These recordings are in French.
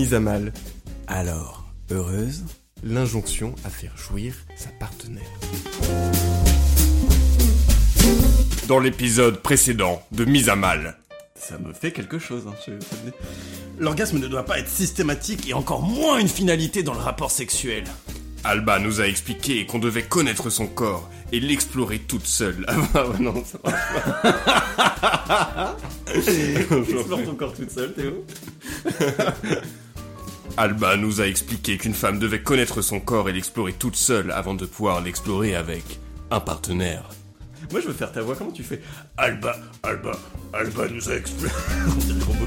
Mise à mal. Alors, heureuse, l'injonction à faire jouir sa partenaire. Dans l'épisode précédent de Mise à mal. Ça me fait quelque chose. Hein, je- L'orgasme ne doit pas être systématique et encore moins une finalité dans le rapport sexuel. Alba nous a expliqué qu'on devait connaître son corps et l'explorer toute seule. Ah bah ouais, non, ça. Explore ton corps toute seule, Théo. Alba nous a expliqué qu'une femme devait connaître son corps et l'explorer toute seule avant de pouvoir l'explorer avec un partenaire. Moi, je veux faire ta voix. Comment tu fais? Alba, Alba, Alba nous a exploré. Moi.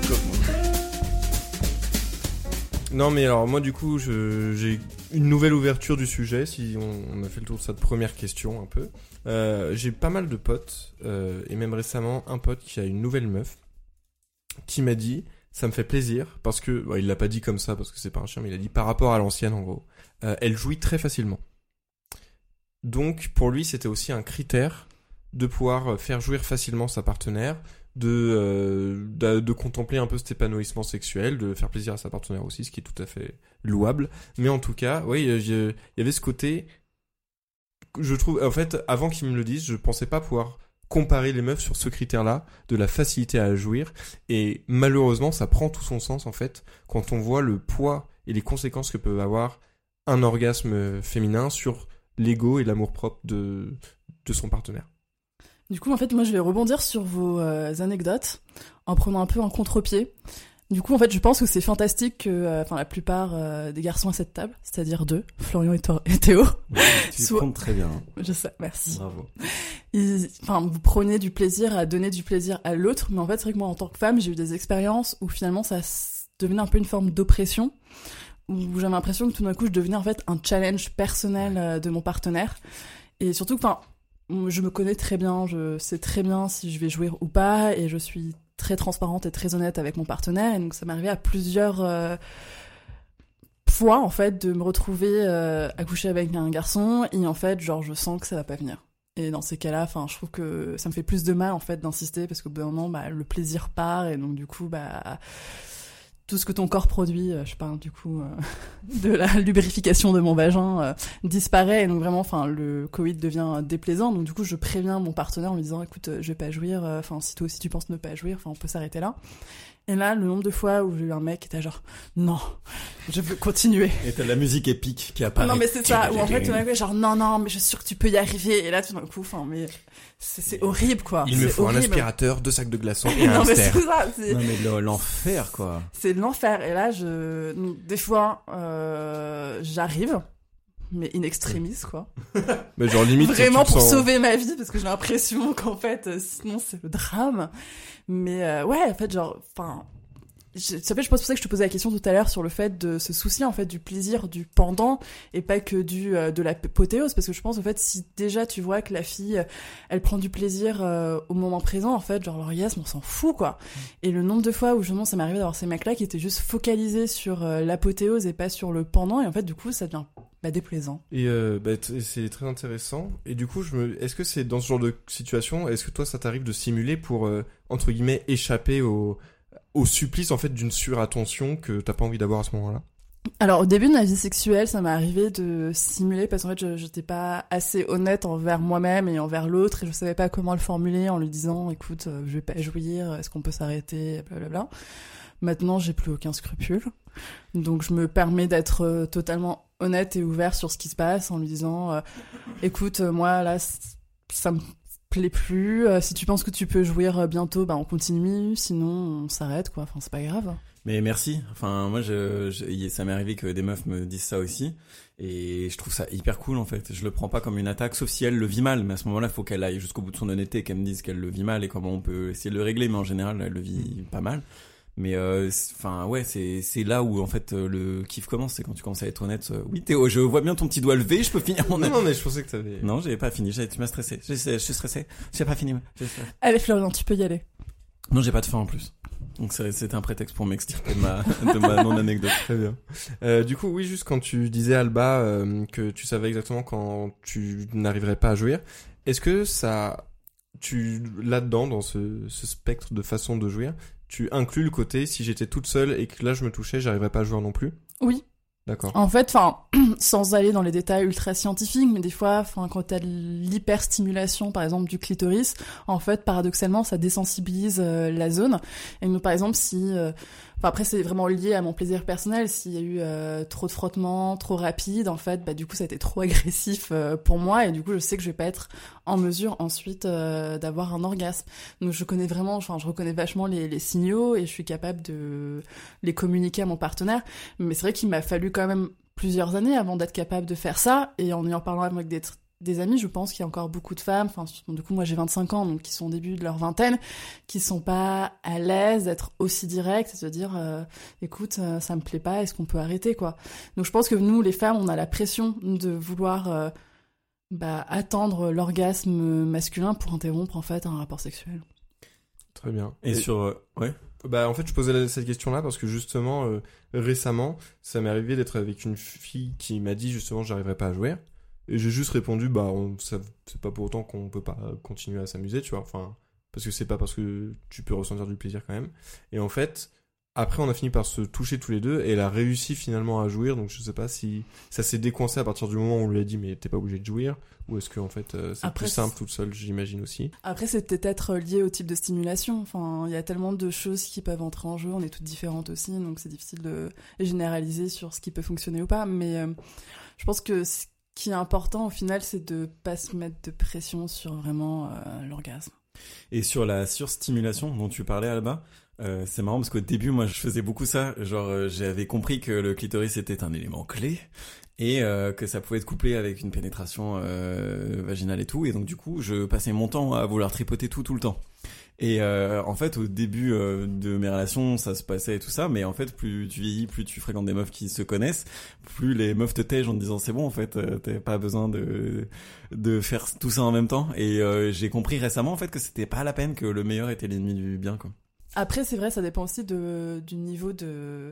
Non, mais alors moi du coup, je- j'ai une nouvelle ouverture du sujet. Si on, on a fait le tour de cette première question un peu, Euh, j'ai pas mal de potes euh, et même récemment un pote qui a une nouvelle meuf qui m'a dit ça me fait plaisir parce que bon, il l'a pas dit comme ça parce que c'est pas un chien, mais il a dit par rapport à l'ancienne en gros, euh, elle jouit très facilement. Donc pour lui, c'était aussi un critère de pouvoir faire jouir facilement sa partenaire, de, euh, de, contempler un peu cet épanouissement sexuel, de faire plaisir à sa partenaire aussi, ce qui est tout à fait louable. Mais en tout cas, oui, euh, il y avait ce côté, je trouve, en fait, avant qu'il me le dise, je pensais pas pouvoir comparer les meufs sur ce critère-là, de la facilité à jouir. Et malheureusement, ça prend tout son sens, en fait, quand on voit le poids et les conséquences que peut avoir un orgasme féminin sur l'ego et l'amour-propre de, de son partenaire. Du coup, en fait, moi, je vais rebondir sur vos euh, anecdotes en prenant un peu un contre-pied. Du coup, en fait, je pense que c'est fantastique que, euh, la plupart euh, des garçons à cette table, c'est-à-dire deux, Florian et, Théo, Tu comptes très bien. je sais, merci. Bravo. Enfin, vous prenez du plaisir à donner du plaisir à l'autre, mais en fait, c'est vrai que moi, en tant que femme, j'ai eu des expériences où finalement, ça devenait un peu une forme d'oppression, où j'avais l'impression que tout d'un coup, je devenais en fait un challenge personnel euh, de mon partenaire. Et surtout, enfin, je me connais très bien, je sais très bien si je vais jouir ou pas, et je suis très transparente et très honnête avec mon partenaire, et donc ça m'est arrivé à plusieurs euh, fois, en fait, de me retrouver euh, avec un garçon, et en fait, genre, je sens que ça va pas venir. Et dans ces cas-là, enfin, je trouve que ça me fait plus de mal en fait d'insister parce qu'au bout d'un moment, bah, le plaisir part. Et donc du coup, bah, tout ce que ton corps produit, euh, je parle du coup euh, de la lubrification de mon vagin, euh, disparaît et donc vraiment, enfin, le Covid devient déplaisant. Donc du coup, je préviens mon partenaire en lui disant, écoute, je vais pas jouir. Enfin, si toi aussi tu penses ne pas jouir, enfin, on peut s'arrêter là. Et là, le nombre de fois où j'ai eu un mec qui était genre, non, je veux continuer. Et t'as la musique épique qui apparaît. Non mais c'est ça, où en fait tout d'un coup genre non non mais je suis sûre que tu peux y arriver et là tout d'un coup enfin mais c'est c'est horrible quoi. Il me faut un horrible. aspirateur, deux sacs de glaçons et un Non mais c'est ça, c'est Non mais le- l'enfer quoi. c'est l'enfer et là je des fois euh, j'arrive mais in extremis quoi. Mais genre limite Vraiment pour sens- sauver ma vie parce que j'ai l'impression qu'en fait euh, sinon c'est le drame. Mais euh, ouais en fait genre enfin je- ça fait je pense pour ça que je te posais la question tout à l'heure sur le fait de se soucier en fait du plaisir du pendant et pas que du euh, de la potéose parce que je pense en fait si déjà tu vois que la fille elle prend du plaisir euh, au moment présent en fait genre l'orgasme on s'en fout quoi et le nombre de fois où justement ça m'est arrivé d'avoir ces mecs là qui étaient juste focalisés sur euh, l'apothéose et pas sur le pendant et en fait du coup ça devient bah, déplaisant Et euh, bah, c'est très intéressant. Et du coup, je me... est-ce que c'est dans ce genre de situation, est-ce que toi, ça t'arrive de simuler pour euh, entre guillemets échapper au au supplice en fait d'une surattention que t'as pas envie d'avoir à ce moment-là? Alors au début de ma vie sexuelle, ça m'est arrivé de simuler parce qu'en fait, je j'étais pas assez honnête envers moi-même et envers l'autre et je savais pas comment le formuler en lui disant "Écoute, euh, je vais pas jouir, est-ce qu'on peut s'arrêter blablabla." Maintenant, j'ai plus aucun scrupule. Donc je me permets d'être totalement honnête et ouvert sur ce qui se passe en lui disant euh, "Écoute, euh, moi là ça me plaît plus, Euh, si tu penses que tu peux jouir bientôt, bah on continue, sinon on s'arrête quoi, enfin c'est pas grave." Mais merci. Enfin, moi, ça m'est arrivé que des meufs me disent ça aussi. Et je trouve ça hyper cool en fait. Je le prends pas comme une attaque, sauf si elle le vit mal. Mais à ce moment-là, faut qu'elle aille jusqu'au bout de son honnêteté, qu'elle me dise qu'elle le vit mal et comment on peut essayer de le régler. Mais en général, elle le vit pas mal. Mais euh, c'est- enfin ouais, c'est c'est là où en fait euh, le kiff commence. C'est quand tu commences à être honnête. euh, oui Théo, je vois bien ton petit doigt levé. Je peux finir mon Non, non, mais je pensais que t'avais. Non, j'ai pas fini. J'ai- Tu m'as stressé. Je, je suis stressé. J'ai pas fini. Allez Florian, tu peux y aller. Non, j'ai pas de faim en plus. Donc c'est- c'était un prétexte pour m'extirper de ma de ma non anecdote. Très bien. Euh, du coup, oui, juste quand tu disais Alba euh, que tu savais exactement quand tu n'arriverais pas à jouir, est-ce que ça, tu là-dedans dans ce, ce spectre de façon de jouir, tu inclus le côté si j'étais toute seule et que là je me touchais, j'arriverais pas à jouer non plus Oui. D'accord. En fait, enfin, sans aller dans les détails ultra scientifiques, mais des fois, enfin, quand t'as l'hyperstimulation, par exemple, du clitoris, en fait, paradoxalement, ça désensibilise euh, la zone. Et nous, par exemple, si, euh, enfin, après, c'est vraiment lié à mon plaisir personnel. S'il y a eu euh, trop de frottements, trop rapide, en fait, bah, du coup, ça a été trop agressif euh, pour moi, et du coup, je sais que je vais pas être en mesure ensuite euh, d'avoir un orgasme. Donc, je connais vraiment, enfin, je reconnais vachement les, les signaux, et je suis capable de les communiquer à mon partenaire. Mais c'est vrai qu'il m'a fallu quand même plusieurs années avant d'être capable de faire ça. Et en y en parlant avec des, des amis, je pense qu'il y a encore beaucoup de femmes, enfin, du coup, moi j'ai 25 ans, donc qui sont au début de leur vingtaine, qui sont pas à l'aise d'être aussi directes et de se dire, euh, écoute, euh, ça me plaît pas, est-ce qu'on peut arrêter, quoi? Donc je pense que nous, les femmes, on a la pression de vouloir euh, bah, attendre l'orgasme masculin pour interrompre, en fait, un rapport sexuel. Très bien. Et sur euh, ouais. Bah en fait je posais cette question-là parce que justement euh, récemment ça m'est arrivé d'être avec une fille qui m'a dit justement j'arriverai pas à jouer et j'ai juste répondu bah on, ça c'est pas pour autant qu'on peut pas continuer à s'amuser tu vois enfin parce que c'est pas parce que tu peux ressentir du plaisir quand même et en fait après on a fini par se toucher tous les deux et elle a réussi finalement à jouir donc je sais pas si ça s'est décoincé à partir du moment où on lui a dit mais t'es pas obligé de jouir ou est-ce que en fait euh, c'est Après, plus simple toute seule j'imagine aussi Après, c'est peut-être lié au type de stimulation. Enfin, il y a tellement de choses qui peuvent entrer en jeu. On est toutes différentes aussi, donc c'est difficile de généraliser sur ce qui peut fonctionner ou pas. Mais euh, je pense que ce qui est important au final, c'est de pas se mettre de pression sur vraiment euh, l'orgasme. Et sur la surstimulation dont tu parlais, Alba, euh, c'est marrant parce qu'au début, moi, je faisais beaucoup ça. Genre, euh, j'avais compris que le clitoris était un élément clé et que ça pouvait être couplé avec une pénétration vaginale et tout. Et donc, du coup, je passais mon temps à vouloir tripoter tout tout le temps. Et euh, en fait, au début euh, de mes relations, ça se passait et tout ça, mais en fait, plus tu vieillis, plus tu fréquentes des meufs qui se connaissent, plus les meufs te tègent en te disant c'est bon, en fait, euh, t'as pas besoin de de faire tout ça en même temps. Et euh, j'ai compris récemment en fait que c'était pas la peine, que le meilleur était l'ennemi du bien. Après, c'est vrai, ça dépend aussi du niveau de,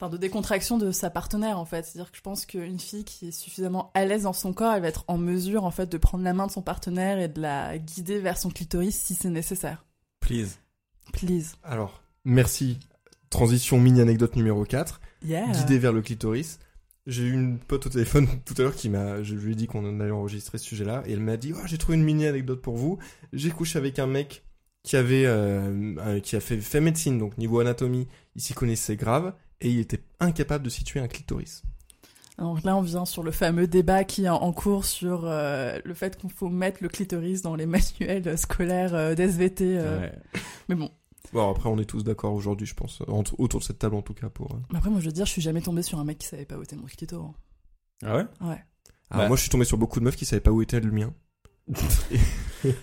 enfin, de décontraction de sa partenaire, en fait. C'est-à-dire que je pense qu'une fille qui est suffisamment à l'aise dans son corps, elle va être en mesure, en fait, de prendre la main de son partenaire et de la guider vers son clitoris si c'est nécessaire. Please. Please. alors merci transition mini anecdote numéro 4 Yeah. guidé vers le clitoris. J'ai eu une pote au téléphone tout à l'heure qui m'a, je lui ai dit qu'on allait enregistrer ce sujet-là, et elle m'a dit, oh, j'ai trouvé une mini anecdote pour vous. J'ai couché avec un mec qui avait, euh, qui a fait, fait médecine, donc niveau anatomie, il s'y connaissait grave, et il était incapable de situer un clitoris. Donc là, on vient sur le fameux débat qui est en cours sur euh, le fait qu'on faut mettre le clitoris dans les manuels scolaires euh, d'SVT. euh. Ouais. Mais bon, Bon, après, on est tous d'accord aujourd'hui, je pense, entre- autour de cette table en tout cas pour. euh. Mais après, moi, je veux dire, je suis jamais tombée sur un mec qui savait pas où était mon clito. hein. Ah ouais? Ouais. Ah, Bah. moi, je suis tombé sur beaucoup de meufs qui savaient pas où était le mien.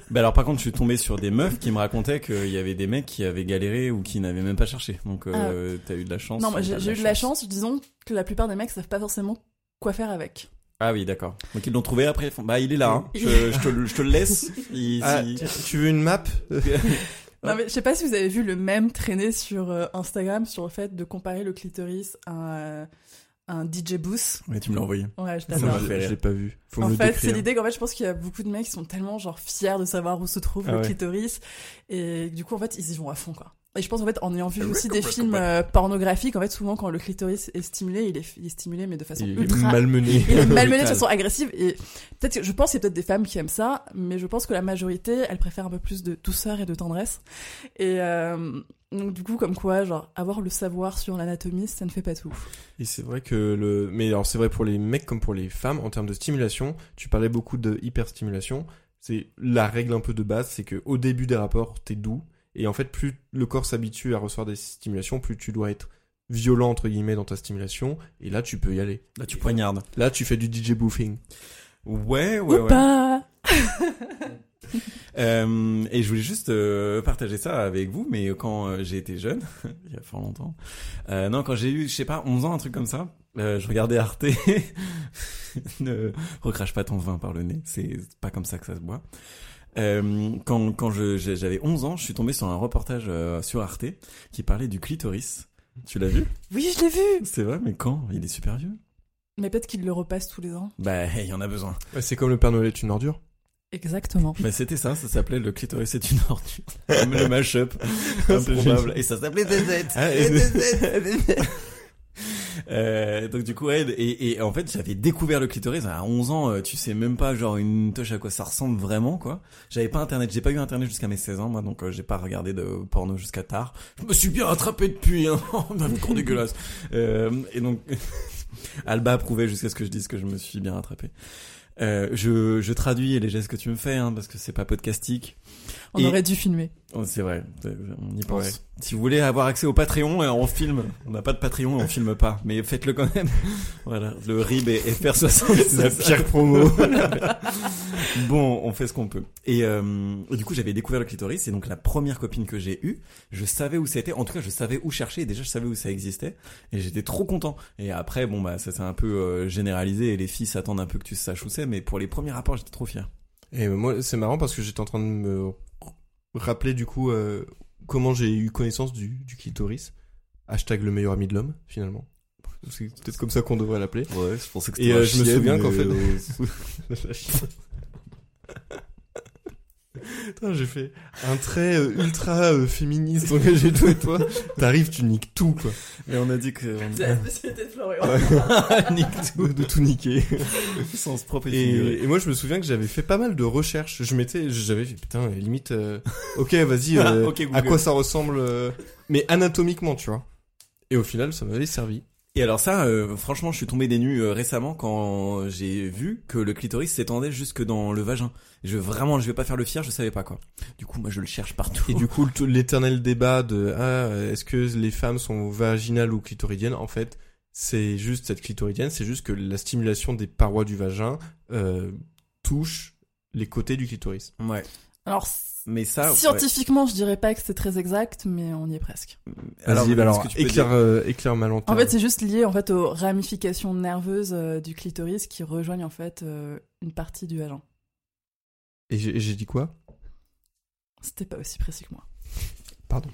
Bah alors par contre, je suis tombé sur des meufs qui me racontaient qu'il y avait des mecs qui avaient galéré ou qui n'avaient même pas cherché. Donc euh, t'as eu de la chance. Non, moi, ou j'ai eu de la chance. Disons que la plupart des mecs savent pas forcément quoi faire avec. Ah oui, d'accord. Donc ils l'ont trouvé après. Bah il est là. Hein. Je, je te, le- je te le laisse. Il- Ah, tu veux une map? Non, mais je sais pas si vous avez vu le même traîner sur euh, Instagram sur le fait de comparer le clitoris à un, DJ booth. Ouais, tu me l'as envoyé. Ouais, je t'adore. Je l'ai pas vu. Faut En fait, c'est l'idée qu'en fait, je pense qu'il y a beaucoup de mecs qui sont tellement genre fiers de savoir où se trouve Ah le ouais. clitoris et du coup en fait ils y vont à fond quoi. Et je pense en fait en ayant vu aussi des films euh, pornographiques, en fait souvent quand le clitoris est stimulé, il est, il est stimulé mais de façon Il est ultra malmené. il est malmené de façon agressive et peut-être je pense qu'il y a peut-être des femmes qui aiment ça, mais je pense que la majorité elle préfère un peu plus de douceur et de tendresse. Et euh, donc du coup comme quoi genre avoir le savoir sur l'anatomie ça ne fait pas tout. Et c'est vrai que le, mais alors c'est vrai pour les mecs comme pour les femmes en termes de stimulation. Tu parlais beaucoup de hyperstimulation. C'est la règle un peu de base, c'est que au début des rapports, t'es doux. Et en fait, plus le corps s'habitue à recevoir des stimulations, plus tu dois être violent entre guillemets dans ta stimulation, et là tu peux y aller. Là, tu poignardes. Là tu fais du DJ boofing. Ouais, ouais, Ou ouais. pas Euh, et je voulais juste euh, partager ça avec vous, mais quand euh, j'ai été jeune, il y a fort longtemps, euh, non, quand j'ai eu, je sais pas, 11 ans, un truc comme ça, euh, je regardais Arte. ne recrache pas ton vin par le nez, c'est pas comme ça que ça se boit. Euh, quand quand j'avais 11 ans, je suis tombé sur un reportage euh, sur Arte qui parlait du clitoris. Tu l'as vu? Oui, je l'ai vu C'est vrai, mais quand? Il est super vieux. Mais peut-être qu'il le repasse tous les ans. Bah, il y en a besoin. Ouais, c'est comme le Père Noël est une ordure. Exactement. Bah, c'était ça, ça s'appelait le clitoris c'est une ordure. Comme le mashup. Improbable. Et ça s'appelait ZZ. Ah, et- ZZ. Euh, donc du coup ouais, et, et en fait j'avais découvert le clitoris à 11 ans euh, tu sais même pas genre une touche à quoi ça ressemble vraiment quoi. J'avais pas internet j'ai pas eu internet jusqu'à mes 16 ans moi donc euh, j'ai pas regardé de porno jusqu'à tard. Je me suis bien rattrapé depuis hein. Cours dégueulasse. Euh, et donc Alba approuvait jusqu'à ce que je dise que je me suis bien rattrapé. Euh, je, je traduis les gestes que tu me fais hein, parce que c'est pas podcastique. On Et- aurait dû filmer. Oh, c'est vrai, on y pense. Ouais. Si vous voulez avoir accès au Patreon, euh, on filme. On n'a pas de Patreon, on filme pas, mais faites-le quand même. voilà, le RIB est FR60. C'est la pire promo. bon, on fait ce qu'on peut. Et, euh, et du coup, j'avais découvert le clitoris, et donc la première copine que j'ai eue, je savais où c'était. En tout cas, je savais où chercher, et déjà, je savais où ça existait, et j'étais trop content. Et après, bon, bah, ça s'est un peu euh, généralisé, et les filles s'attendent un peu que tu saches où c'est, mais pour les premiers rapports, j'étais trop fier. Et moi, c'est marrant parce que j'étais en train de me rappeler du coup euh, comment j'ai eu connaissance du, du clitoris. Hashtag le meilleur ami de l'homme, finalement. C'est peut-être comme ça qu'on devrait l'appeler. Ouais, je pensais que Et euh, je me souviens qu'en fait... Putain, j'ai fait un trait euh, ultra euh, féministe engagé toi et toi. T'arrives, tu niques tout quoi. Et on a dit que... la spécialité de Florian. Nique De, de tout niquer. tout, sens propre et. Et, et moi je me souviens que j'avais fait pas mal de recherches. Je m'étais, j'avais fait putain limite. euh, ok vas-y. euh, à quoi ça ressemble euh, Mais anatomiquement tu vois. Et au final ça m'avait servi. Et alors ça, euh, franchement, je suis tombé des nues euh, récemment quand j'ai vu que le clitoris s'étendait jusque dans le vagin. Je vraiment, je vais pas faire le fier, je savais pas quoi. Du coup, moi, je le cherche partout. Et du coup l'éternel débat de ah est-ce que les femmes sont vaginales ou clitoridiennes? En fait c'est juste cette clitoridienne, c'est juste que la stimulation des parois du vagin euh, touche les côtés du clitoris. ouais. Alors, Mais ça, ouais. scientifiquement, je dirais pas que c'est très exact, mais on y est presque. Alors, alors que tu peux éclaire, euh, éclaire ma lanterne. En fait, c'est juste lié en fait aux ramifications nerveuses euh, du clitoris qui rejoignent en fait euh, une partie du vagin. Et j'ai et j'ai dit quoi? C'était pas aussi précis que moi. Pardon.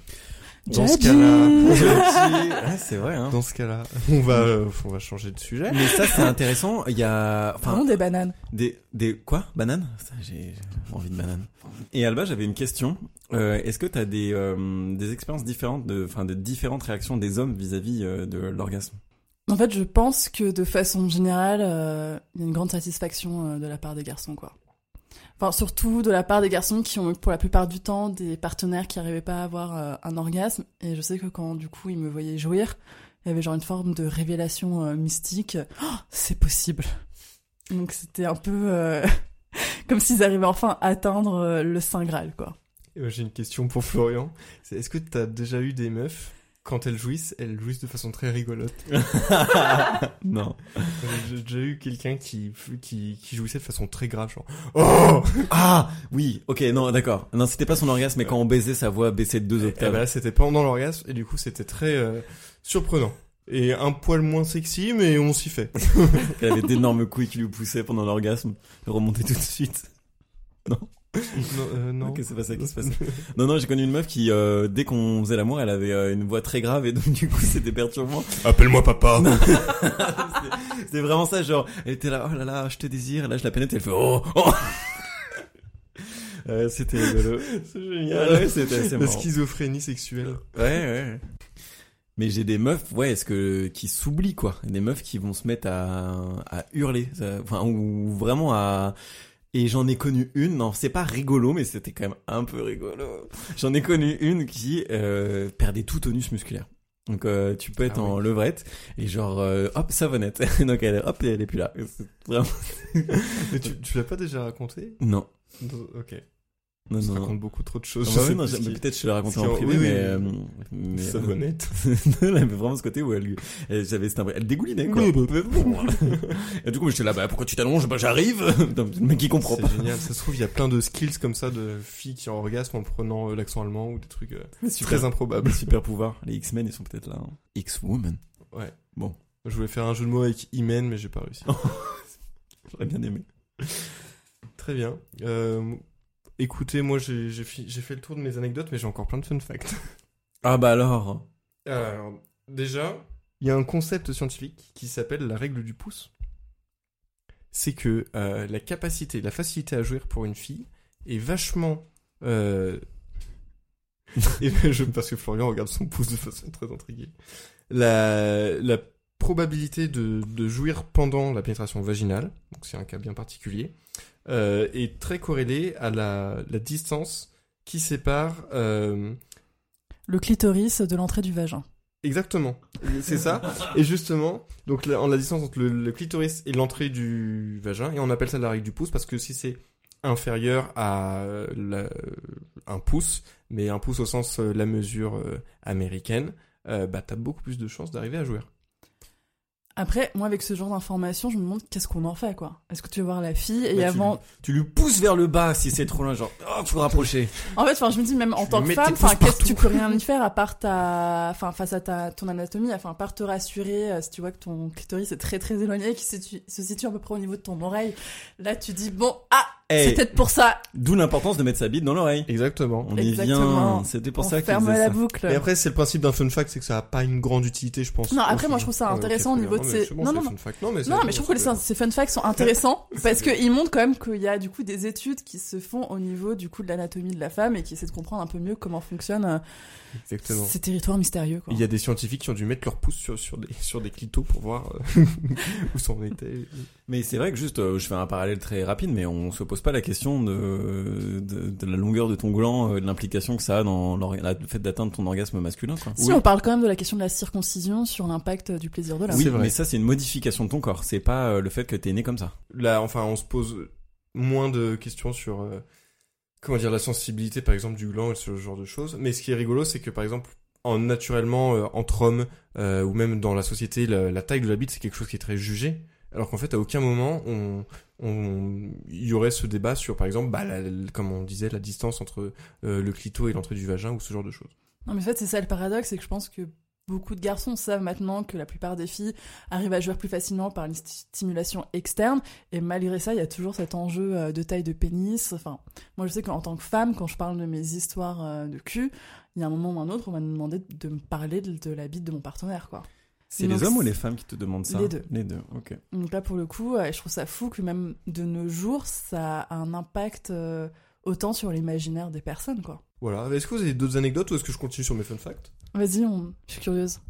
Dans ce cas-là, Ouais, c'est vrai. Hein. dans ce cas-là, on va, euh, on va changer de sujet. Mais ça, c'est intéressant. Il y a, enfin, Pardon, des bananes. des, des quoi, banane Ça, J'ai envie de banane. Et Alba, j'avais une question. Euh, Est-ce que t'as des, euh, des expériences différentes, de, enfin, de différentes réactions des hommes vis-à-vis euh, de l'orgasme? En fait, je pense que de façon générale, euh, il y a une grande satisfaction euh, de la part des garçons, quoi. Surtout de la part des garçons qui ont pour la plupart du temps des partenaires qui n'arrivaient pas à avoir euh, un orgasme. Et je sais que quand du coup ils me voyaient jouir, il y avait genre une forme de révélation euh, mystique. Oh, c'est possible. Donc c'était un peu euh, comme s'ils arrivaient enfin à atteindre le saint graal, quoi. J'ai une question pour Florian. Est-ce que t'as déjà eu des meufs quand elles jouissent, elles jouissent de façon très rigolote. Non. J'ai déjà eu quelqu'un qui, qui qui jouissait de façon très grave, genre oh. Ah oui, ok, non, d'accord. Non, c'était pas son orgasme, mais quand on baisait, sa voix baissait de deux Et octaves. bah là, c'était pendant l'orgasme et du coup, c'était très euh, surprenant et un poil moins sexy, mais on s'y fait. Elle avait d'énormes couilles qui lui poussaient pendant l'orgasme. Elle remontait tout de suite. non, euh, non. Ok, c'est pas ça qui se passe. Non, non, j'ai connu une meuf qui, euh, dès qu'on faisait l'amour, elle avait euh, une voix très grave et donc du coup c'était perturbant. Appelle-moi papa. C'était- vraiment ça, genre, elle était là, oh là là, je te désire, et là je la pénètre, elle fait oh, oh. Euh, c'était rigolo. c'est génial. ouais, c'était assez La marrant. schizophrénie sexuelle. Ouais, ouais. Mais j'ai des meufs, ouais, est-ce que qui s'oublient quoi Des meufs qui vont se mettre à, à hurler, ça- enfin ou vraiment à et j'en ai connu une, non, c'est pas rigolo, mais c'était quand même un peu rigolo. J'en ai connu une qui euh, perdait tout tonus musculaire. Donc euh, tu peux être Ah en levrette et genre euh, hop savonnette. Donc elle hop et elle est plus là. Vraiment. Mais tu, tu l'as pas déjà raconté? Non. Ok. Non, non. raconte beaucoup trop de Ah choses. bah je oui, sais non, qui- peut-être je te l'ai raconté en privé, oui, oui, mais, euh, mais Ça honnête. elle avait vraiment ce côté où elle, elle j'avais elle dégoulinait quoi. Oui, bah, Et du coup, j'étais là, bah pourquoi tu t'allonges? Bah j'arrive. Le mec qui comprend pas. C'est génial. Ça se trouve, il y a plein de skills comme ça de filles qui ont orgasme en prenant euh, l'accent allemand ou des trucs euh, Super. très improbables. Super pouvoir. Les X-Men, ils sont peut-être là. hein. X-Woman. Ouais. Bon. Je voulais faire un jeu de mots avec Imen, mais j'ai pas réussi. J'aurais bien aimé. Très bien. Euh, écoutez, moi j'ai fait le tour de mes anecdotes, mais j'ai encore plein de fun facts. Ah bah alors. Alors, déjà, il y a un concept scientifique qui s'appelle la règle du pouce. C'est que euh, la capacité, la facilité à jouer pour une fille est vachement. Euh... et je, parce que Florian regarde son pouce de façon très intriguée. La, la probabilité de, de jouir pendant la pénétration vaginale, donc c'est un cas bien particulier, euh, est très corrélée à la, la distance qui sépare euh, Le clitoris de l'entrée du vagin. Exactement, c'est ça. Et justement, donc la, en la distance entre le, le clitoris et l'entrée du vagin, et on appelle ça la règle du pouce parce que si c'est inférieur à la- un pouce, mais un pouce au sens euh, la mesure américaine, euh, bah t'as beaucoup plus de chances d'arriver à jouer. Après, moi, avec ce genre d'informations, je me demande qu'est-ce qu'on en fait, quoi. Est-ce que tu veux voir la fille et Bah, tu avant. Tu lui pousses vers le bas si c'est trop loin, genre, oh, faut rapprocher. En fait, enfin, je me dis même en tant que femme, enfin, qu'est-ce que tu peux rien y faire à part ta, enfin, face à ta ton anatomie, enfin, à part te rassurer euh, si tu vois que ton clitoris est très très éloigné, qui se situe, se situe à peu près au niveau de ton oreille. Là, tu dis bon, ah, Eh, c'est peut-être pour ça. D'où l'importance de mettre sa bite dans l'oreille. Exactement. On y vient. C'était pour on ça qu'il ferme la ça. boucle. Et après, c'est le principe d'un fun fact, c'est que ça a pas une grande utilité, je pense. Non, après, moi, je trouve ça intéressant au niveau de ces- non, c'est non, fun fact. Non, mais, Non, mais je trouve que ces fun facts sont intéressants parce qu'ils montrent quand même qu'il y a du coup des études qui se font au niveau du coup de l'anatomie de la femme et qui essaient de comprendre un peu mieux comment fonctionnent euh, Exactement. ces territoires mystérieux. Quoi. Il y a des scientifiques qui ont dû mettre leur pouce sur, sur, des, sur des clitos pour voir euh, où ça en était. Mais c'est vrai que juste, euh, je fais un parallèle très rapide, mais on se pose pas la question de, de, de la longueur de ton gland, euh, de l'implication que ça a dans le fait d'atteindre ton orgasme masculin. Quoi. Si on parle quand même de la question de la circoncision sur l'impact du plaisir de l'homme. Oui, mais ça c'est une modification de ton corps, c'est pas euh, le fait que t'es né comme ça. Là, enfin, on se pose moins de questions sur, euh, comment dire, la sensibilité, par exemple, du gland et ce genre de choses. Mais ce qui est rigolo, c'est que, par exemple, en naturellement, euh, entre hommes, euh, ou même dans la société, la, la taille de la bite, c'est quelque chose qui est très jugé. Alors qu'en fait, à aucun moment, on, il y aurait ce débat sur, par exemple, bah, comme on disait, la distance entre euh, le clito et l'entrée du vagin, ou ce genre de choses. Non, mais en fait, c'est ça le paradoxe, c'est que je pense que beaucoup de garçons savent maintenant que la plupart des filles arrivent à jouer plus facilement par une sti- stimulation externe, et malgré ça, il y a toujours cet enjeu euh, de taille de pénis. Enfin, moi, je sais qu'en tant que femme, quand je parle de mes histoires euh, de cul, il y a un moment ou un autre, on m'a demandé de me parler de la bite de mon partenaire, quoi. C'est les hommes ou les femmes qui te demandent ça Les deux. Les deux, ok. Donc là, pour le coup, euh, je trouve ça fou que même de nos jours, ça a un impact euh, autant sur l'imaginaire des personnes, quoi. Voilà. Est-ce que vous avez d'autres anecdotes ou est-ce que je continue sur mes fun facts? Vas-y, on... je suis curieuse.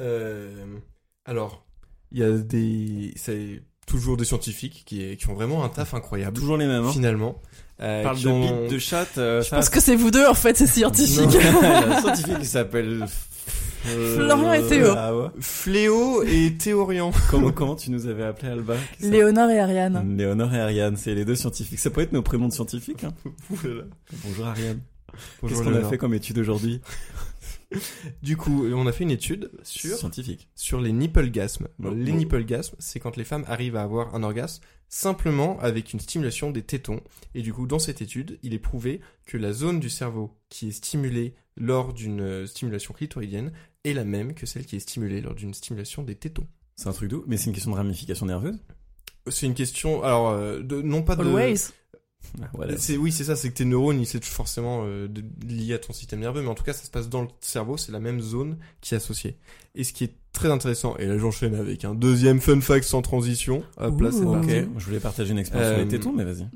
Euh, alors, il y a des, c'est toujours des scientifiques qui, qui ont vraiment un taf incroyable. Toujours les mêmes. Hein. Finalement, euh, Parle de ont- bite, de chatte. euh, Je pense que c'est vous deux, en fait, c'est scientifique. Non, il y a un scientifique qui s'appelle euh, Florian et Théo. Ah ouais. Fléau et Théorian. comment, comment tu nous avais appelé Alba? Léonore et Ariane. Léonore et Ariane, c'est les deux scientifiques. Ça peut être nos prénoms de scientifiques. Hein. Bonjour Ariane. Qu'est-ce qu'on a fait comme étude aujourd'hui? Du coup, on a fait une étude sur Scientifique. sur les nipplegasmes. Les oh. nipplegasmes, c'est quand les femmes arrivent à avoir un orgasme simplement avec une stimulation des tétons. Et du coup, dans cette étude, il est prouvé que la zone du cerveau qui est stimulée lors d'une euh, stimulation clitoridienne est la même que celle qui est stimulée lors d'une stimulation des tétons. C'est un truc doux, mais c'est une question de ramification nerveuse. C'est une question, alors, euh, de, non pas de... Always. Ah, voilà. C'est oui, c'est ça, c'est que tes neurones, ils sont forcément euh, de- liés à ton système nerveux, mais en tout cas, ça se passe dans le cerveau, c'est la même zone qui est associée. Et ce qui est très intéressant, et là j'enchaîne avec un deuxième fun fact sans transition. Hop là, c'est je voulais partager une expérience sur Euh, les tétons, mais vas-y.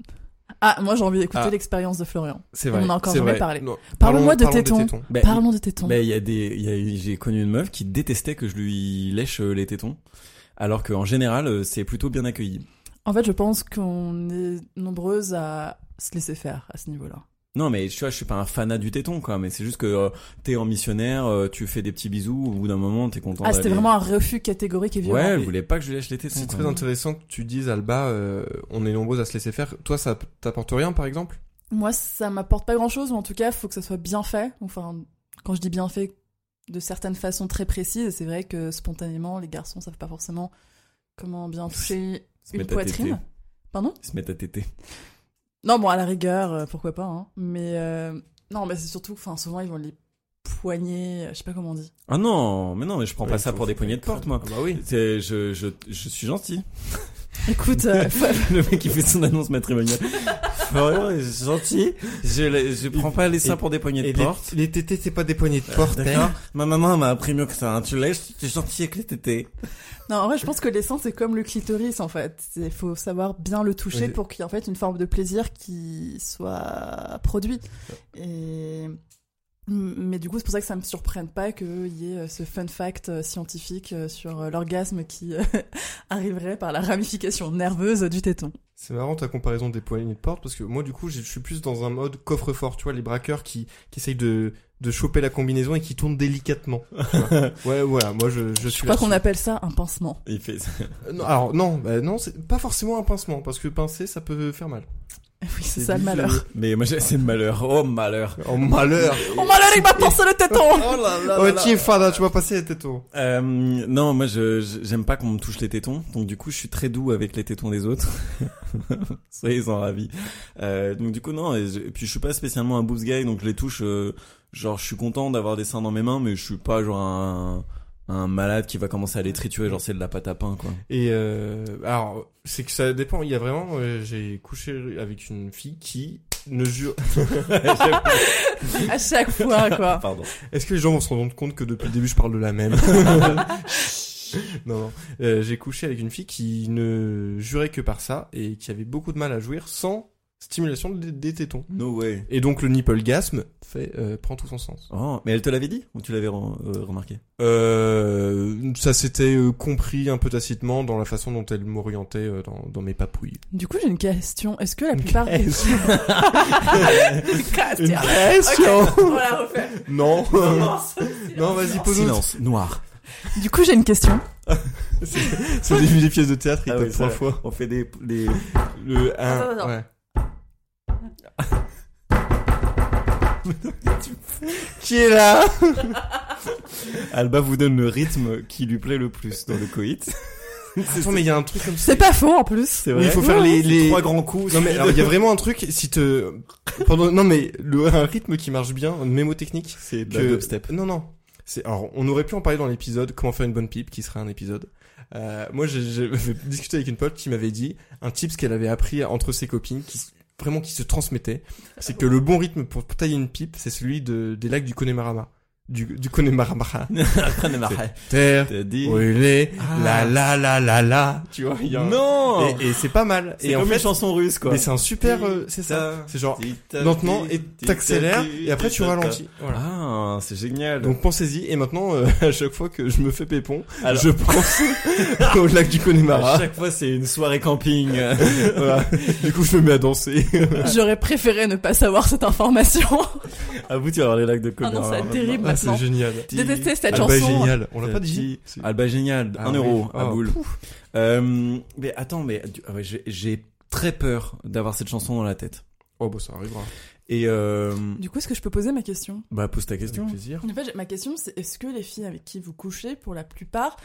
Ah, moi j'ai envie d'écouter Ah. l'expérience de Florian. C'est On vrai. en a encore jamais vrai. parlé. Non, Parlons-moi de parlons tétons. Ben, Parlons de tétons. Ben, il y a des, il y a, j'ai connu une meuf qui détestait que je lui lèche euh, les tétons, alors qu'en général, euh, c'est plutôt bien accueilli. En fait, je pense qu'on est nombreuses à se laisser faire à ce niveau-là. Non, mais tu vois, je suis pas un fanat du téton, quoi. Mais c'est juste que euh, t'es en missionnaire, euh, tu fais des petits bisous, au bout d'un moment, t'es content. Ah, c'était vraiment un refus catégorique et violent. Ouais, elle voulait pas que je lui lèche les tétons. C'est très intéressant que tu dises, Alba, euh, on est nombreux à se laisser faire. Toi, ça t'apporte rien, par exemple? Moi, ça m'apporte pas grand chose, mais en tout cas, faut que ça soit bien fait. Enfin, quand je dis bien fait, de certaines façons très précises, c'est vrai que spontanément, les garçons savent pas forcément comment bien toucher une poitrine. Pardon? Ils se mettent à téter. Non, bon, à la rigueur, euh, pourquoi pas, hein. Mais euh, non, mais c'est surtout, enfin, souvent, ils vont les poigner, euh, je sais pas comment on dit. Ah non, mais non, mais je prends Ouais, pas ça faut- pour des faut poignées de être- porte, moi. Ah bah oui. C'est, je, je, je suis gentil. Écoute, euh, le mec qui fait son annonce matrimoniale. Vraiment, je suis gentil. Je, je prends pas les seins pour des poignées de Et les, porte. les tétés, c'est pas des poignées de porte. D'accord. hein. Ma maman m'a appris mieux que ça. Hein. Tu lèches, tu es gentil avec les tétés. non, en vrai, je pense que les seins, c'est comme le clitoris, en fait. Il faut savoir bien le toucher pour qu'il y ait en fait une forme de plaisir qui soit produit. Et mais du coup, c'est pour ça que ça me surprenne pas qu'il y ait euh, ce fun fact euh, scientifique euh, sur l'orgasme qui arriverait par la ramification nerveuse du téton. C'est marrant ta comparaison des poignées de porte parce que moi du coup je suis plus dans un mode coffre-fort, tu vois, les braqueurs qui, qui essayent de, de choper la combinaison et qui tournent délicatement. ouais, voilà, moi je, je Je suis crois là. qu'on appelle ça un pincement. Il fait ça. Non, alors non, bah, non, c'est pas forcément un pincement parce que pincer ça peut faire mal. Oui, c'est ça le malheur. Mais moi, j'ai- c'est le malheur. Oh, malheur. Oh malheur Oh malheur, il m'a pincé le téton Oh là là Oh tiens Fada, tu vas passer les tétons. Euh, non, moi, je, j'aime pas qu'on me touche les tétons. Donc, du coup, je suis très doux avec les tétons des autres. Soyez-en ravis. Euh, donc, du coup, non. Et, je- et puis, je suis pas spécialement un boost guy, donc je les touche. euh, genre, je suis content d'avoir des seins dans mes mains, mais je suis pas genre un, un malade qui va commencer à les triturer. Genre, c'est de la pâte à pain, quoi. Et euh, alors c'est que ça dépend. Il y a vraiment, euh, j'ai couché avec une fille qui ne jure. À chaque fois, quoi. Pardon. Est-ce que les gens vont se rendre compte que depuis le début je parle de la même? Non, non. Euh, j'ai couché avec une fille qui ne jurait que par ça et qui avait beaucoup de mal à jouir sans stimulation des, des tétons. No way. Et donc le nipplegasme fait euh, prend tout son sens. Oh, mais elle te l'avait dit ou tu l'avais re- euh, remarqué? Euh, ça s'était euh, compris un peu tacitement dans la façon dont elle m'orientait euh, dans, dans mes papouilles. Du coup, j'ai une question. Est-ce que la plupart des... Une Une question On la refait. Non. non, vas-y, pose Silence, noir. Du coup, j'ai une question. C'est au début des pièces de théâtre, il Ah tape oui, trois fois. On fait des, des... Le 1, Attends, attends. ouais. Qui est là Alba vous donne le rythme qui lui plaît le plus dans le coït. Attends, mais il y a un truc comme ça. C'est pas faux, en plus. Il faut faire les, les... trois grands coups. Non mais alors, il y a vraiment un truc si te pendant non mais le un rythme qui marche bien, une mémo technique c'est que dubstep. non non. C'est alors on aurait pu en parler dans l'épisode comment faire une bonne pipe qui serait un épisode. Euh, moi j'ai discuté avec une pote qui m'avait dit un tip qu'elle avait appris entre ses copines qui vraiment qui se transmettait, c'est que le bon rythme pour tailler une pipe, c'est celui de des lacs du Connemara. Du du Connemara. Terre T'as dit. brûlée, Ah. la la la la la, tu vois, il y a Non et, et c'est pas mal. C'est Et en comme fait, une chanson russe, quoi. mais c'est un super, euh, c'est ça. C'est genre lentement et t'accélères et après tu ralentis. Voilà. Ah, c'est génial. Donc pensez-y et maintenant euh, à chaque fois que je me fais pépon, Alors- je pense au lac du à Connemara. chaque fois, c'est une soirée camping. voilà. Du coup je me mets à danser. J'aurais préféré ne pas savoir cette information. à vous, tu vas avoir les lacs de Ah non, Connemara. c'est terrible Ah, c'est génial. J'ai détesté cette Alba chanson. génial. On l'a pas dit. Alba génial, Ah un oui. euro à Oh, boule. Euh, mais attends, mais ah j'ai- très peur d'avoir cette chanson dans la tête. Oh bah ça arrivera. Et euh, Du coup, est-ce que je peux poser ma question? bah pose ta question. Avec plaisir. En fait, ma question, c'est est-ce que les filles avec qui vous couchez, pour la plupart,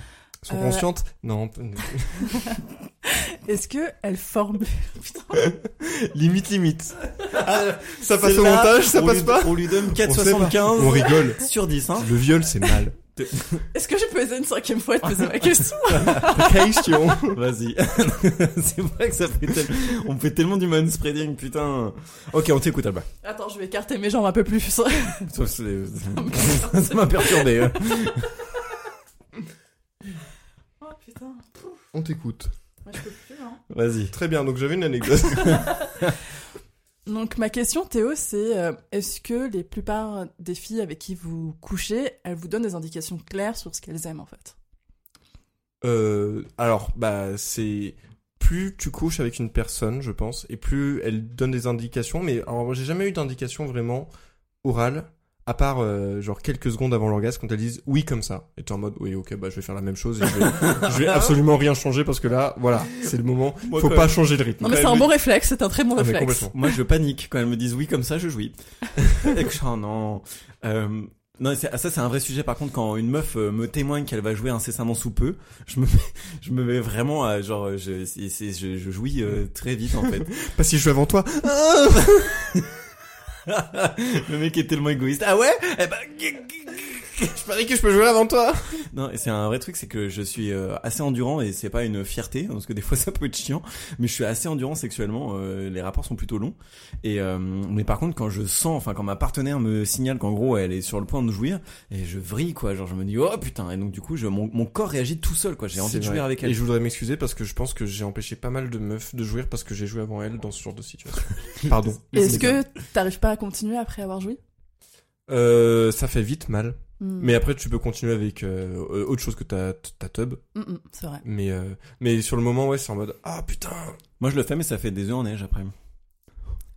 Sont Euh, conscientes? Non. est-ce que elles forment... Putain. limite limite. ça C'est passe au montage, ça passe lui- pas. On lui donne On sait pas. 4,75 On rigole. sur 10, hein. Le viol c'est mal. Est-ce que je peux essayer une cinquième fois de poser ma question Question. Vas-y. c'est vrai que ça fait tellement... On fait tellement du manspreading, putain. Ok, on t'écoute, Alba. Attends, je vais écarter mes jambes un peu plus. Ça, ça m'a perturbé. hein. Oh putain. On t'écoute. Moi, je peux plus, hein. Vas-y. Très bien. Donc j'avais une anecdote. Donc ma question Théo c'est euh, est-ce que les plupart des filles avec qui vous couchez, elles vous donnent des indications claires sur ce qu'elles aiment en fait? Euh, alors, bah, c'est plus tu couches avec une personne, je pense, et plus elle donne des indications. Mais alors, j'ai jamais eu d'indication vraiment orale. À part euh, genre quelques secondes avant l'orgasme quand elles disent oui comme ça. Et t'es en mode oui ok bah je vais faire la même chose et je vais, je vais absolument rien changer parce que là voilà c'est le moment. Moi, Faut pas même. changer le rythme. Non mais c'est un bon réflexe, c'est un très bon Ah, réflexe. Moi, je panique quand elles me disent oui comme ça, je jouis. Et que je- oh non. Euh, non, c'est- ça c'est un vrai sujet. Par contre, quand une meuf euh, me témoigne qu'elle va jouer incessamment sous peu, je me, mets- je me mets vraiment à genre, je, je, je jouis euh, très vite en fait. Pas si je joue avant toi. Le mec est tellement égoïste. Ah ouais? Eh ben, Je parie que je peux jouer avant toi. Non, et c'est un vrai truc, c'est que je suis euh, assez endurant et c'est pas une fierté parce que des fois ça peut être chiant, mais je suis assez endurant sexuellement. euh, les rapports sont plutôt longs et euh, mais par contre quand je sens, enfin quand ma partenaire me signale qu'en gros elle est sur le point de jouir et je vrille quoi, genre je me dis oh putain et donc du coup je mon, mon corps réagit tout seul quoi, j'ai envie de vrai. jouer avec elle. Et je voudrais m'excuser parce que je pense que j'ai empêché pas mal de meufs de jouer parce que j'ai joué avant elles dans ce genre de situation. Pardon. Est-ce que t'arrives pas à continuer après avoir joué Euh, ça fait vite mal. Hmm. Mais après, tu peux continuer avec euh, autre chose que ta, ta tub. Mm, mm, c'est vrai. Mais, euh, mais sur le moment, ouais, c'est en mode Ah putain Moi je le fais mais ça fait des œufs en neige après.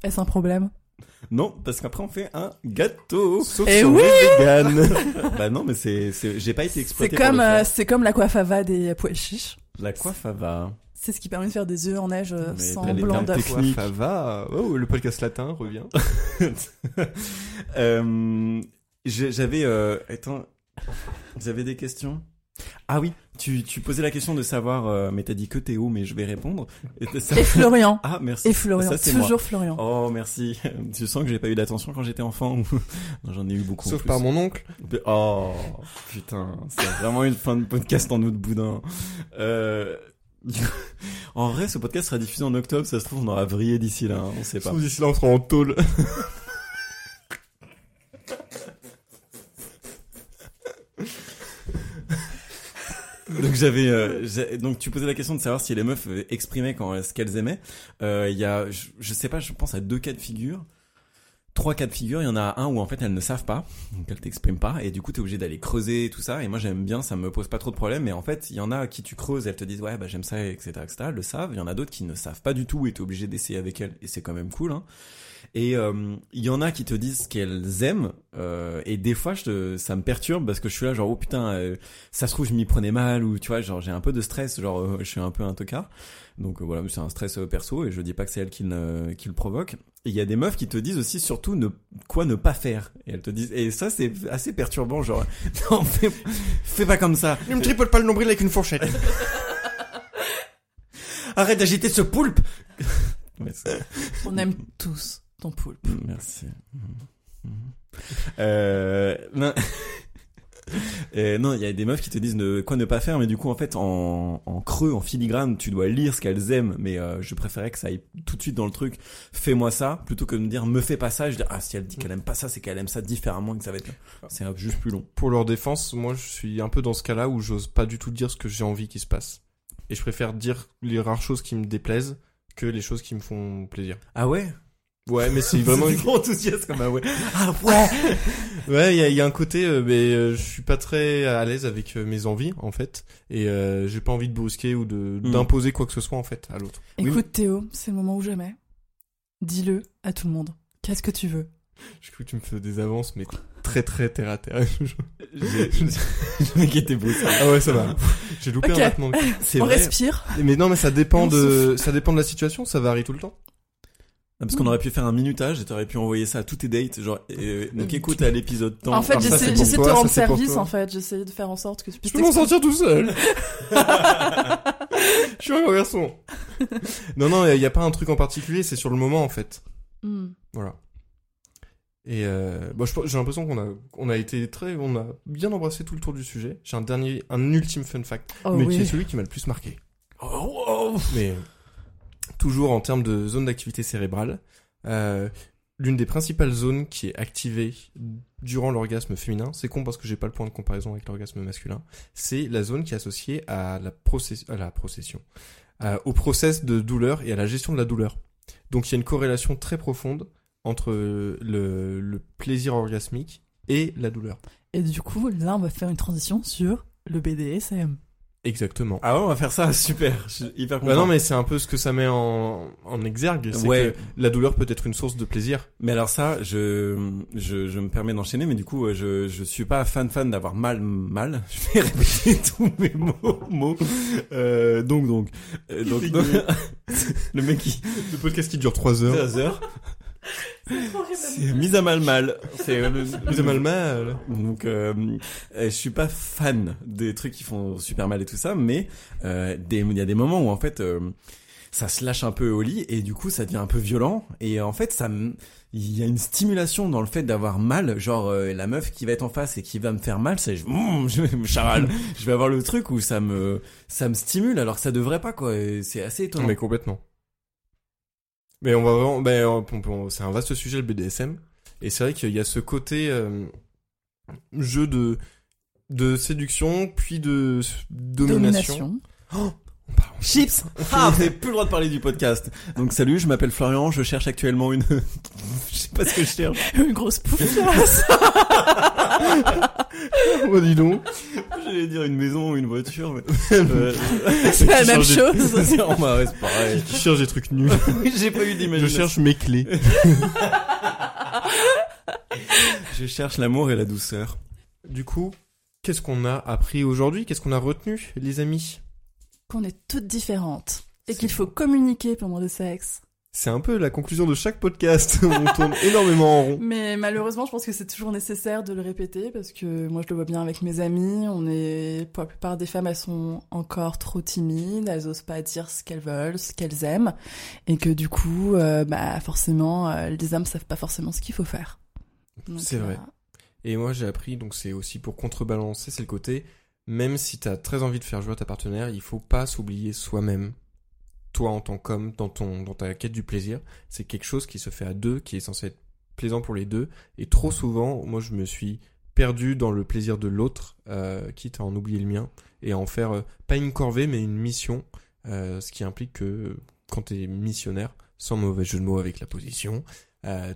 Est-ce un problème? Non, parce qu'après on fait un gâteau. Sauf Eh si on oui bah non mais c'est, c'est j'ai pas été C'est exploité. pour comme, euh, c'est comme la coiffava des pois chiches. La coiffe elle va. C'est ce qui permet de faire des œufs en neige Mais sans blanc d'œuf. techniques. Ça va. Oh, le podcast latin revient. Euh, j'avais euh, attends, j'avais des questions. Ah oui, tu, tu posais la question de savoir, euh, mais t'as dit que Théo, mais je vais répondre. Et t'as- ça- Et Florian. Ah merci. Et Florian. Ça, c'est moi. Toujours Florian. Oh merci. Tu sens que j'ai pas eu d'attention quand j'étais enfant j'en ai eu beaucoup. en Sauf plus. par mon oncle. Oh putain, c'est vraiment une fin de podcast en eau de boudin. Euh... En vrai, ce podcast sera diffusé en octobre. Ça se trouve, on aura vrillé d'ici là. hein, on sait pas. D'ici là, on sera en tôle. Donc j'avais, euh, donc tu posais la question de savoir si les meufs exprimaient quand ce qu'elles aimaient. Euh, Il y a, je, je sais pas, je pense à deux cas de figure, trois cas de figure. Il y en a un où en fait elles ne savent pas, donc elles t'expriment pas, et du coup t'es obligé d'aller creuser tout ça. Et moi j'aime bien, ça me pose pas trop de problème. Mais en fait, il y en a qui tu creuses, elles te disent ouais bah j'aime ça, etc., etc. Elles le savent. Il y en a d'autres qui ne savent pas du tout et t'es obligé d'essayer avec elles, et c'est quand même cool. Hein. Et euh, il y en a qui te disent ce qu'elles aiment, euh, et des fois je te- ça me perturbe parce que je suis là genre oh putain, euh, ça se trouve je m'y prenais mal ou tu vois genre j'ai un peu de stress, genre euh, je suis un peu un tocard. Donc euh, voilà, c'est un stress euh, perso et je dis pas que c'est elle qui le, qui le provoque. Et il y a des meufs qui te disent aussi surtout ne quoi ne pas faire. Et elles te disent et ça c'est assez perturbant genre non fais, fais pas comme ça. Ne me tripote pas le nombril avec une fourchette. Arrête d'agiter ce poulpe. On aime tous ton poulpe. Merci. Euh, non. Euh, non, il y a des meufs qui te disent ne, quoi ne pas faire, mais du coup, en fait, en, en creux, en filigrane, tu dois lire ce qu'elles aiment, mais euh, je préférais que ça aille tout de suite dans le truc, fais-moi ça, plutôt que de me dire, me fais pas ça, je dis, ah, si elle dit qu'elle aime pas ça, c'est qu'elle aime ça différemment et que ça va être, c'est euh, juste plus long. Pour leur défense, moi, je suis un peu dans ce cas-là où j'ose pas du tout dire ce que j'ai envie qu'il se passe. Et je préfère dire les rares choses qui me déplaisent que les choses qui me font plaisir. Ah ouais? Ouais, mais c'est vraiment une... trop enthousiaste comme ah ouais. Ah ouais! Ouais, il y a, y a un côté, euh, mais euh, je suis pas très à l'aise avec euh, mes envies en fait, et euh, j'ai pas envie de brusquer ou de Mm. d'imposer quoi que ce soit en fait à l'autre. Oui, Écoute Théo, c'est le moment ou jamais. Dis-le à tout le monde. Qu'est-ce que tu veux? Je crois que tu me fais des avances, mais très très terre à terre. Mec était beau, ça. ah ouais, ça va. J'ai loupé Ok. un battement. On vrai. respire. Mais non, mais ça dépend On de, ça dépend de la situation, ça varie tout le temps. Parce qu'on aurait pu faire un minutage et t'aurais pu envoyer ça à tous tes dates, genre, euh, donc écoute à l'épisode temps. en fait, j'essaie de te rendre ça, service en fait. J'essaie de faire en sorte que tu Je puisses peux m'en sortir tout seul. je suis un grand garçon. Non, non, il y a pas un truc en particulier, c'est sur le moment en fait. Hmm. Voilà. Et euh, bon, je j'ai l'impression qu'on a, on a été très, on a bien embrassé tout le tour du sujet. J'ai un dernier, un ultime fun fact, Oh mais qui est oui. celui qui m'a le plus marqué. Mais toujours en termes de zone d'activité cérébrale, euh, l'une des principales zones qui est activée durant l'orgasme féminin, c'est con parce que j'ai pas le point de comparaison avec l'orgasme masculin, c'est la zone qui est associée à la, process- à la procession, euh, au process de douleur et à la gestion de la douleur. Donc il y a une corrélation très profonde entre le, le plaisir orgasmique et la douleur. Et du coup, là, on va faire une transition sur le BDSM. Exactement. Ah ouais, on va faire ça, super, je suis hyper content. Bah non, mais c'est un peu ce que ça met en, en exergue. C'est Ouais. que la douleur peut être une source de plaisir. Mais alors ça, je, je, je me permets d'enchaîner, mais du coup, euh, je, je suis pas fan fan d'avoir mal, mal. Je vais répéter tous mes mots, mots. Euh, donc, donc, euh, donc, donc- le mec qui, Le podcast qui dure 3 heures. 13 heures. C'est mise à mal mal. C'est le- Vous avez mal mal. Donc, euh, euh, je suis pas fan des trucs qui font super mal et tout ça, mais euh, il y a des moments où en fait euh, ça se lâche un peu au lit et du coup ça devient un peu violent et en fait ça me il y a une stimulation dans le fait d'avoir mal, genre euh, la meuf qui va être en face et qui va me faire mal, c'est je, Mmh, je vais me charal. je vais avoir le truc où ça me ça me stimule alors que ça devrait pas quoi. et C'est assez étonnant. Mais complètement. Mais on va vraiment, ben, c'est un vaste sujet le BDSM. Et c'est vrai qu'il y a ce côté euh, jeu de de séduction puis de domination. Domination. En Chips Ah, vous avez plus le droit de parler du podcast. Donc salut, je m'appelle Florian, je cherche actuellement une... je sais pas ce que je cherche. Une grosse poufiasse. Oh, dis donc. J'allais dire une maison ou une voiture, mais... Euh, C'est la Tu même chose. c'est en bas, ouais, c'est pareil. Je cherche des trucs nuls. J'ai pas eu Je d'imagination. cherche mes clés. Je cherche l'amour et la douceur. Du coup, qu'est-ce qu'on a appris aujourd'hui? Qu'est-ce qu'on a retenu, les amis? Qu'on est toutes différentes. Et qu'il faut communiquer pendant le sexe. C'est un peu la conclusion de chaque podcast. On tourne énormément en rond. Mais malheureusement, je pense que c'est toujours nécessaire de le répéter parce que moi, je le vois bien avec mes amis. On est, pour la plupart des femmes, elles sont encore trop timides. Elles osent pas dire ce qu'elles veulent, ce qu'elles aiment. Et que du coup, euh, bah, forcément, euh, les hommes savent pas forcément ce qu'il faut faire. C'est vrai. euh, Et moi, j'ai appris, donc c'est aussi pour contrebalancer, c'est le côté, même si t'as très envie de faire jouer à ta partenaire, il faut pas s'oublier soi-même. Toi, en tant qu'homme, dans ton, dans ta quête du plaisir, c'est quelque chose qui se fait à deux, qui est censé être plaisant pour les deux. Et trop souvent, moi, je me suis perdu dans le plaisir de l'autre, euh, quitte à en oublier le mien, et à en faire, euh, pas une corvée, mais une mission, euh, ce qui implique que, quand t'es missionnaire, sans mauvais jeu de mots avec la position,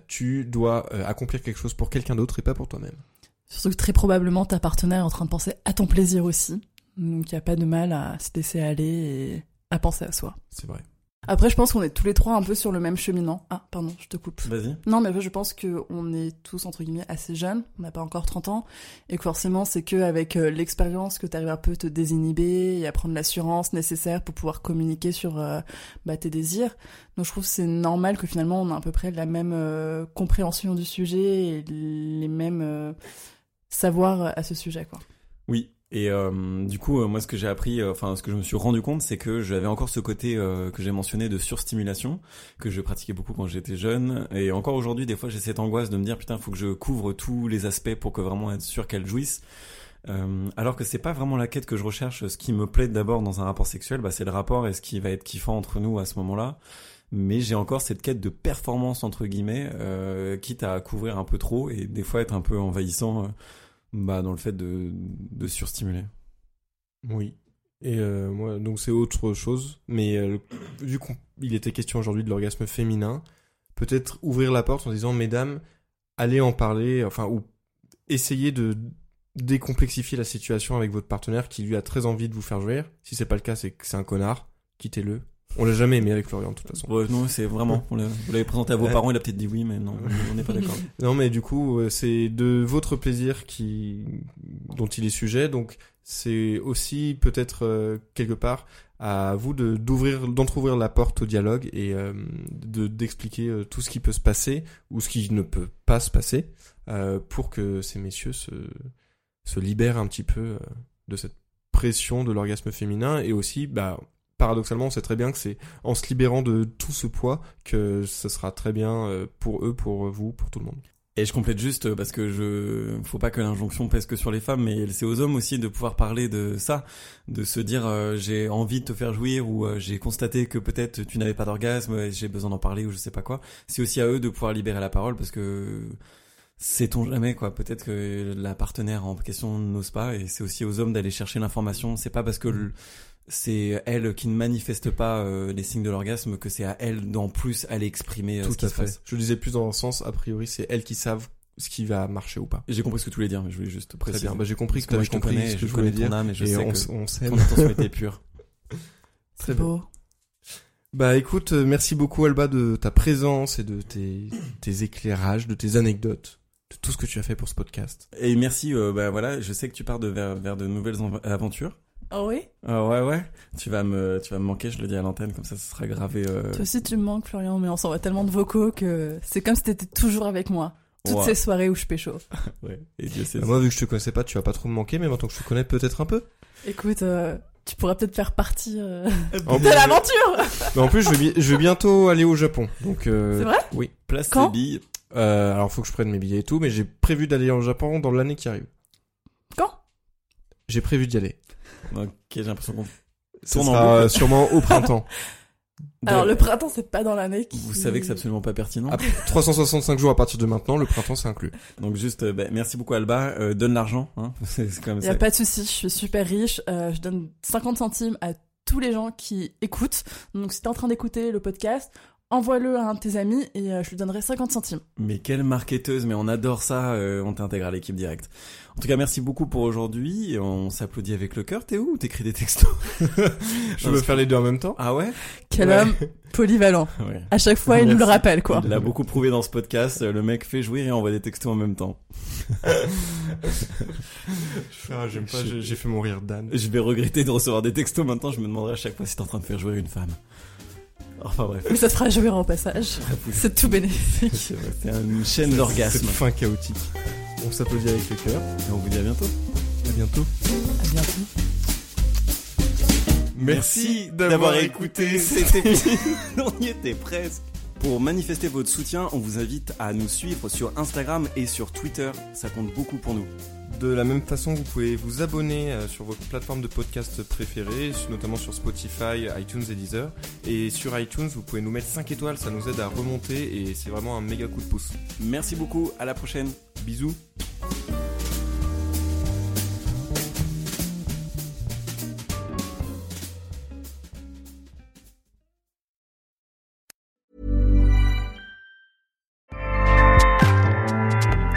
tu dois accomplir quelque chose pour quelqu'un d'autre et pas pour toi-même. Surtout que très probablement, ta partenaire est en train de penser à ton plaisir aussi. Donc, il n'y a pas de mal à se laisser aller et à penser à soi. C'est vrai. Après, je pense qu'on est tous les trois un peu sur le même cheminant. Ah, pardon, je te coupe. Vas-y. Non, mais je pense que on est tous entre guillemets assez jeunes, on n'a pas encore 30 ans, et que forcément c'est que avec euh, l'expérience que tu arrives un peu à te désinhiber et à prendre l'assurance nécessaire pour pouvoir communiquer sur euh, bah, tes désirs. Donc je trouve que c'est normal que finalement on a à peu près la même euh, compréhension du sujet et les mêmes euh, savoirs à ce sujet, quoi. Oui. Et euh, du coup, euh, moi, ce que j'ai appris, euh, enfin, ce que je me suis rendu compte, c'est que j'avais encore ce côté euh, que j'ai mentionné de surstimulation, que je pratiquais beaucoup quand j'étais jeune. Et encore aujourd'hui, des fois, j'ai cette angoisse de me dire, putain, faut que je couvre tous les aspects pour que vraiment être sûr qu'elle jouisse. Euh, alors que c'est pas vraiment la quête que je recherche. Ce qui me plaît d'abord dans un rapport sexuel, bah, c'est le rapport et ce qui va être kiffant entre nous à ce moment-là. Mais j'ai encore cette quête de performance entre guillemets, euh, quitte à couvrir un peu trop et des fois être un peu envahissant. euh, bah, dans le fait de, de surstimuler. Oui. Et euh, moi, donc c'est autre chose. Mais euh, vu qu'il était question aujourd'hui de l'orgasme féminin, peut-être ouvrir la porte en disant, mesdames, allez en parler, enfin, ou essayez de décomplexifier la situation avec votre partenaire qui lui a très envie de vous faire jouir. Si c'est pas le cas, c'est que c'est un connard. Quittez-le. On l'a jamais aimé avec Florian, de toute façon. Ouais, non, c'est vraiment. on Vous l'avez présenté à vos parents, il a peut-être dit oui, mais non, on n'est pas d'accord. Non, mais du coup, euh, c'est de votre plaisir qui dont il est sujet, donc c'est aussi peut-être euh, quelque part à vous de d'ouvrir, d'entrouvrir la porte au dialogue et euh, de d'expliquer euh, tout ce qui peut se passer ou ce qui ne peut pas se passer pour que ces messieurs se se libèrent un petit peu de cette pression de l'orgasme féminin et aussi, bah paradoxalement, on sait très bien que c'est en se libérant de tout ce poids que ce sera très bien euh, pour eux, pour vous, pour tout le monde. Et je complète juste euh, parce que je, faut pas que l'injonction pèse que sur les femmes, mais c'est aux hommes aussi de pouvoir parler de ça, de se dire euh, j'ai envie de te faire jouir ou euh, j'ai constaté que peut-être tu n'avais pas d'orgasme et j'ai besoin d'en parler ou je sais pas quoi. C'est aussi à eux de pouvoir libérer la parole parce que sait-on jamais quoi. Peut-être que la partenaire en question n'ose pas et c'est aussi aux hommes d'aller chercher l'information. C'est pas parce que le- c'est elle qui ne manifeste pas euh, les signes de l'orgasme que c'est à elle d'en plus aller exprimer euh, ce Tout qui à se fait. passe. Je le disais plus dans le sens, a priori, c'est elles qui savent ce qui va marcher ou pas. J'ai compris ce que tu voulais dire, mais je voulais juste Très préciser. bien. Bah, j'ai compris Parce que moi, avais je compris connais, ce que je je voulais connais ton dire. âme et je et sais on, que on s'aime. Ton intention était pure. Très bien. beau. Bah écoute, euh, merci beaucoup Alba de ta présence et de tes, tes éclairages, de tes anecdotes, de tout ce que tu as fait pour ce podcast. Et merci, euh, bah voilà, je sais que tu pars de vers, vers de nouvelles en- aventures. Oh oui Ah ouais, ouais. Tu vas me, tu vas me manquer, je le dis à l'antenne, comme ça, ce sera gravé. Euh... Toi aussi tu me manques Florian, mais on s'envoie tellement de vocaux que c'est comme si t'étais toujours avec moi. Toutes Ouais. ces soirées où je pécho. Ouais. Et Dieu sait. Bah, moi vu que je te connaissais pas, tu vas pas trop me manquer, mais maintenant que je te connais peut-être un peu. Écoute, euh, tu pourras peut-être faire partie euh, En de l'aventure mais en plus, je vais, je vais bientôt aller au Japon, donc. Euh, C'est vrai? Oui. Place Quand? tes billes. Euh, alors faut que je prenne mes billets et tout, mais j'ai prévu d'aller au Japon dans l'année qui arrive. Quand? J'ai prévu d'y aller. Ok, j'ai l'impression qu'on. Tourne en sera boucle. euh, sûrement au printemps. Alors le printemps c'est pas dans l'année qui... Vous savez que c'est absolument pas pertinent. Ah, 365 jours à partir de maintenant, le printemps c'est inclus. Donc juste, euh, bah, merci beaucoup Alba. Euh, donne l'argent, hein. c'est comme Y ça. a pas de souci, je suis super riche. Euh, je donne 50 centimes à tous les gens qui écoutent. Donc si t'es en train d'écouter le podcast, envoie-le à un de tes amis et euh, je lui donnerai 50 centimes. Mais quelle marketeuse, mais on adore ça, euh, on t'intègre à l'équipe directe. En tout cas, merci beaucoup pour aujourd'hui, et on s'applaudit avec le cœur, t'es où ou t'écris des textos Je veux faire les deux en même temps. Ah ouais? Quel Ouais. homme polyvalent. Ouais. À chaque fois, il nous le rappelle, quoi. Il l'a beaucoup prouvé dans ce podcast, euh, le mec fait jouer et envoie des textos en même temps. Ah, J'aime pas, j'ai fait mourir Dan. Je vais regretter de recevoir des textos maintenant, je me demanderai à chaque fois si t'es en train de faire jouer une femme. Enfin bref. Mais ça te fera jouer en passage. C'est tout bénéfique. C'est une chaîne d'orgasme. fin chaotique. On s'applaudit avec le cœur. Et on vous dit à bientôt. À bientôt. À bientôt. Merci d'avoir écouté cet épisode. on y était presque. Pour manifester votre soutien, on vous invite à nous suivre sur Instagram et sur Twitter. Ça compte beaucoup pour nous. De la même façon, vous pouvez vous abonner euh, sur votre plateforme de podcast préférée, notamment sur Spotify, iTunes et Deezer. Et sur iTunes, vous pouvez nous mettre 5 étoiles, ça nous aide à remonter et c'est vraiment un méga coup de pouce. Merci beaucoup, à la prochaine. Bisous.